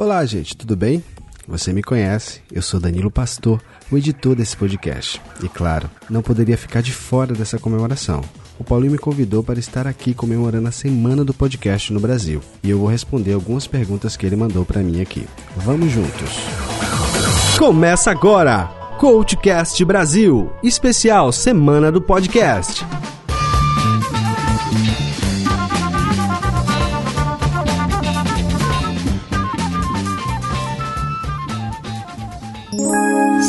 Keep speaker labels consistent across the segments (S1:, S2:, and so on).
S1: Olá, gente, tudo bem? Você me conhece, eu sou Danilo Pastor, o editor desse podcast. E claro, não poderia ficar de fora dessa comemoração. O Paulinho me convidou para estar aqui comemorando a semana do podcast no Brasil. E eu vou responder algumas perguntas que ele mandou para mim aqui. Vamos juntos. Começa agora! Coachcast Brasil, especial Semana do Podcast.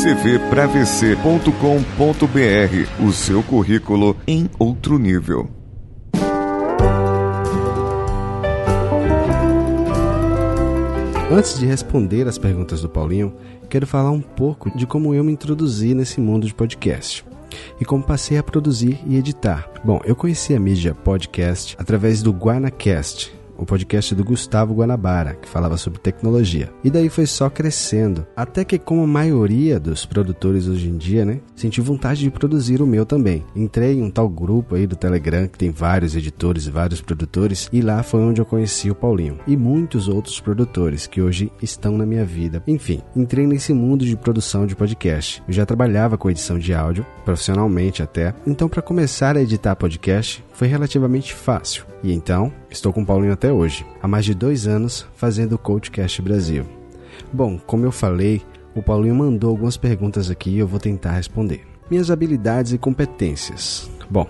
S2: cvpravc.com.br o seu currículo em outro nível.
S1: Antes de responder as perguntas do Paulinho, quero falar um pouco de como eu me introduzi nesse mundo de podcast e como passei a produzir e editar. Bom, eu conheci a mídia podcast através do GuanaCast, o podcast do Gustavo Guanabara, que falava sobre tecnologia. E daí foi só crescendo, até que como a maioria dos produtores hoje em dia, né, senti vontade de produzir o meu também. Entrei em um tal grupo aí do Telegram que tem vários editores e vários produtores, e lá foi onde eu conheci o Paulinho e muitos outros produtores que hoje estão na minha vida. Enfim, entrei nesse mundo de produção de podcast. Eu já trabalhava com edição de áudio, profissionalmente até, então para começar a editar podcast foi relativamente fácil. E então, estou com o Paulinho até hoje, há mais de dois anos fazendo o Coachcast Brasil. Bom, como eu falei, o Paulinho mandou algumas perguntas aqui e eu vou tentar responder. Minhas habilidades e competências. Bom,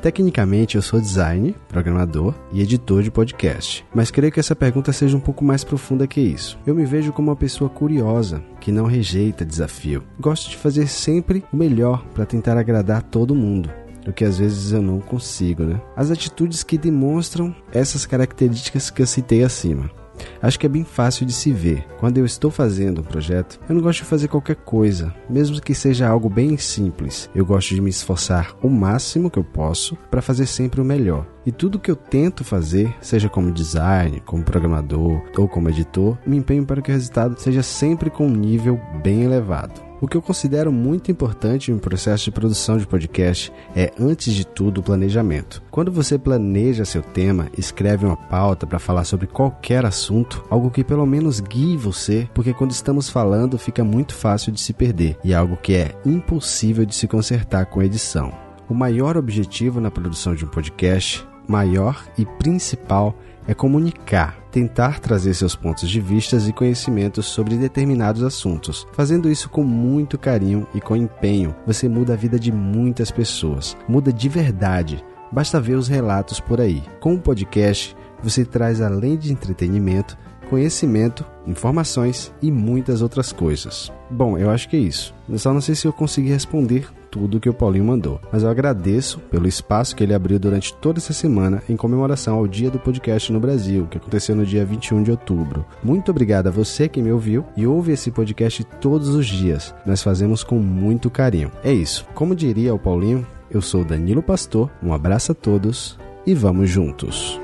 S1: Tecnicamente, eu sou designer, programador e editor de podcast, mas creio que essa pergunta seja um pouco mais profunda que isso. Eu me vejo como uma pessoa curiosa, que não rejeita desafio. Gosto de fazer sempre o melhor para tentar agradar todo mundo do que às vezes eu não consigo, né? As atitudes que demonstram essas características que eu citei acima. Acho que é bem fácil de se ver. Quando eu estou fazendo um projeto, eu não gosto de fazer qualquer coisa, mesmo que seja algo bem simples. Eu gosto de me esforçar o máximo que eu posso para fazer sempre o melhor. E tudo que eu tento fazer, seja como design, como programador ou como editor, me empenho para que o resultado seja sempre com um nível bem elevado. O que eu considero muito importante no processo de produção de podcast é, antes de tudo, o planejamento. Quando você planeja seu tema, escreve uma pauta para falar sobre qualquer assunto, algo que pelo menos guie você, porque quando estamos falando fica muito fácil de se perder e é algo que é impossível de se consertar com edição. O maior objetivo na produção de um podcast, maior e principal, comunicar, tentar trazer seus pontos de vista e conhecimentos sobre determinados assuntos. Fazendo isso com muito carinho e com empenho, você muda a vida de muitas pessoas. Muda de verdade. Basta ver os relatos por aí. Com o podcast, você traz além de entretenimento, conhecimento, informações e muitas outras coisas. Bom, eu acho que é isso. Eu só não sei se eu consegui responder tudo que o Paulinho mandou. Mas eu agradeço pelo espaço que ele abriu durante toda essa semana em comemoração ao Dia do Podcast no Brasil, que aconteceu no dia 21 de outubro. Muito obrigado a você que me ouviu e ouve esse podcast todos os dias. Nós fazemos com muito carinho. É isso. Como diria o Paulinho, eu sou Danilo Pastor. Um abraço a todos e vamos juntos.